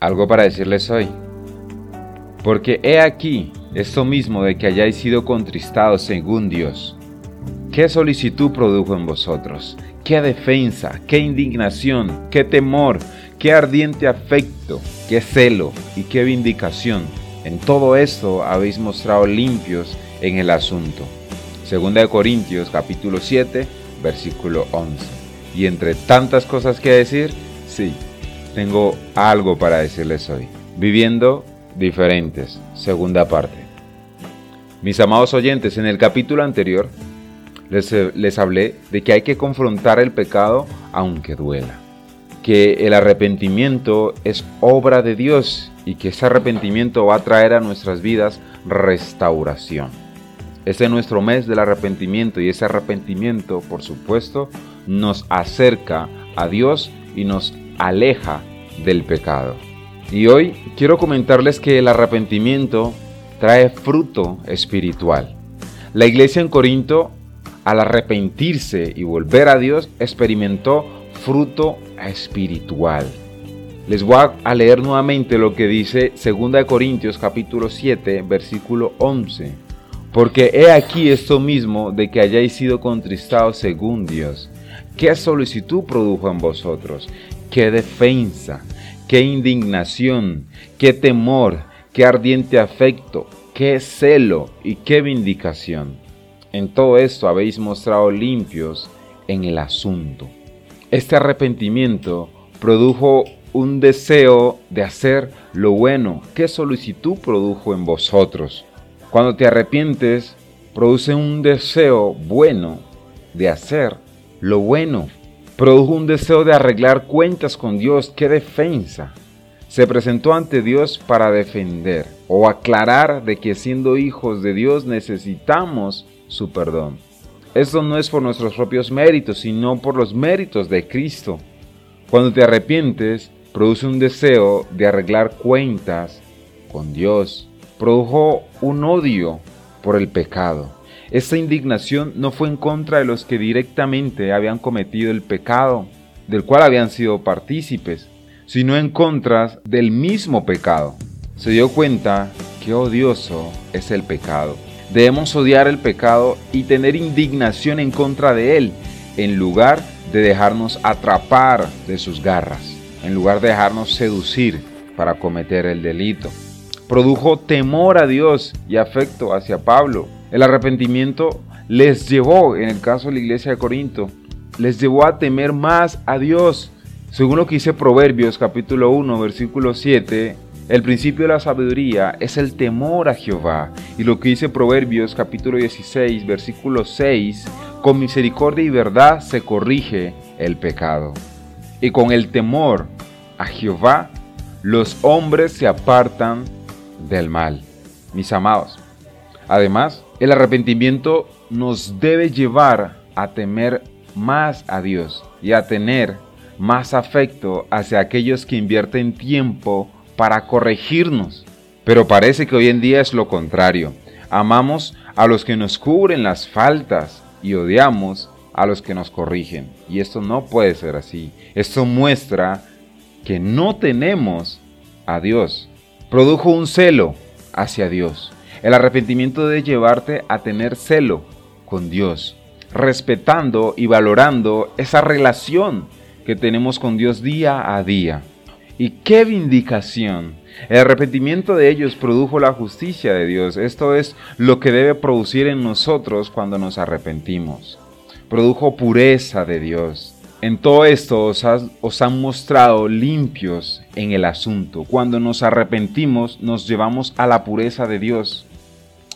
algo para decirles hoy. Porque he aquí esto mismo de que hayáis sido contristados según Dios. ¿Qué solicitud produjo en vosotros? ¿Qué defensa? ¿Qué indignación? ¿Qué temor? ¿Qué ardiente afecto? ¿Qué celo? ¿Y qué vindicación? En todo esto habéis mostrado limpios en el asunto. Segunda de Corintios capítulo 7 versículo 11. Y entre tantas cosas que decir, sí, tengo algo para decirles hoy. Viviendo diferentes, segunda parte. Mis amados oyentes, en el capítulo anterior les, les, hablé de que hay que confrontar el pecado aunque duela, que el arrepentimiento es obra de Dios y que ese arrepentimiento va a traer a nuestras vidas restauración. Este es nuestro mes del arrepentimiento y ese arrepentimiento, por supuesto, nos acerca a Dios y nos aleja del pecado. Y hoy quiero comentarles que el arrepentimiento trae fruto espiritual. La iglesia en Corinto, al arrepentirse y volver a Dios, experimentó fruto espiritual. Les voy a leer nuevamente lo que dice 2 Corintios capítulo 7, versículo 11. Porque he aquí esto mismo de que hayáis sido contristados según Dios. ¿Qué solicitud produjo en vosotros? Qué defensa, qué indignación, qué temor, qué ardiente afecto, qué celo y qué vindicación. En todo esto habéis mostrado limpios en el asunto. Este arrepentimiento produjo un deseo de hacer lo bueno. ¿Qué solicitud produjo en vosotros? Cuando te arrepientes, produce un deseo bueno de hacer lo bueno produjo un deseo de arreglar cuentas con Dios. ¡Qué defensa! Se presentó ante Dios para defender o aclarar de que siendo hijos de Dios necesitamos su perdón. Esto no es por nuestros propios méritos, sino por los méritos de Cristo. Cuando te arrepientes, produce un deseo de arreglar cuentas con Dios. Produjo un odio por el pecado. Esta indignación no fue en contra de los que directamente habían cometido el pecado, del cual habían sido partícipes, sino en contra del mismo pecado. Se dio cuenta que odioso es el pecado. Debemos odiar el pecado y tener indignación en contra de él, en lugar de dejarnos atrapar de sus garras, en lugar de dejarnos seducir para cometer el delito. Produjo temor a Dios y afecto hacia Pablo, el arrepentimiento les llevó, en el caso de la iglesia de Corinto, les llevó a temer más a Dios. Según lo que dice Proverbios capítulo 1, versículo 7, el principio de la sabiduría es el temor a Jehová. Y lo que dice Proverbios capítulo 16, versículo 6, con misericordia y verdad se corrige el pecado. Y con el temor a Jehová, los hombres se apartan del mal. Mis amados, Además, el arrepentimiento nos debe llevar a temer más a Dios y a tener más afecto hacia aquellos que invierten tiempo para corregirnos. Pero parece que hoy en día es lo contrario. Amamos a los que nos cubren las faltas y odiamos a los que nos corrigen. Y esto no puede ser así. Esto muestra que no tenemos a Dios. Produjo un celo hacia Dios. El arrepentimiento debe llevarte a tener celo con Dios, respetando y valorando esa relación que tenemos con Dios día a día. Y qué vindicación. El arrepentimiento de ellos produjo la justicia de Dios. Esto es lo que debe producir en nosotros cuando nos arrepentimos. Produjo pureza de Dios. En todo esto os, han mostrado limpios en el asunto. Cuando nos arrepentimos nos llevamos a la pureza de Dios.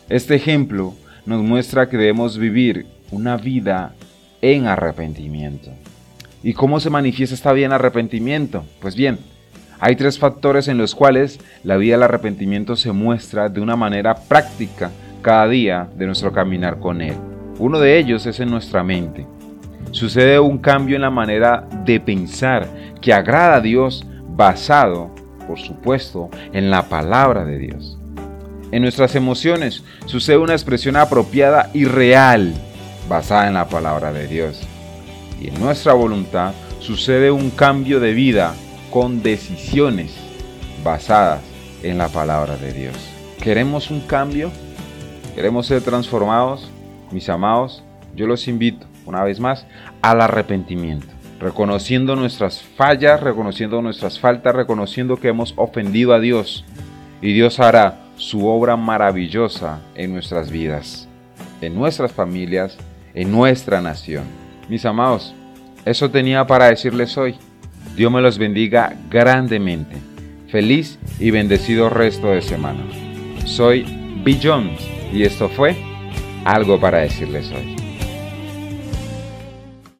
Este ejemplo nos muestra que debemos vivir una vida en arrepentimiento. ¿Y cómo se manifiesta esta vida en arrepentimiento? Pues bien, hay tres factores en los cuales la vida del arrepentimiento se muestra de una manera práctica cada día de nuestro caminar con Él. Uno de ellos es en nuestra mente. Sucede un cambio en la manera de pensar que agrada a Dios basado, por supuesto, en la palabra de Dios. En nuestras emociones sucede una expresión apropiada y real basada en la palabra de Dios. Y en nuestra voluntad sucede un cambio de vida con decisiones basadas en la palabra de Dios. ¿Queremos un cambio? ¿Queremos ser transformados? Mis amados, yo los invito una vez más al arrepentimiento, reconociendo nuestras fallas, reconociendo nuestras faltas, reconociendo que hemos ofendido a Dios y Dios hará su obra maravillosa en nuestras vidas, en nuestras familias, en nuestra nación. Mis amados, eso tenía para decirles hoy. Dios me los bendiga grandemente. Feliz y bendecido resto de semana. Soy Bill Jones y esto fue algo para decirles hoy.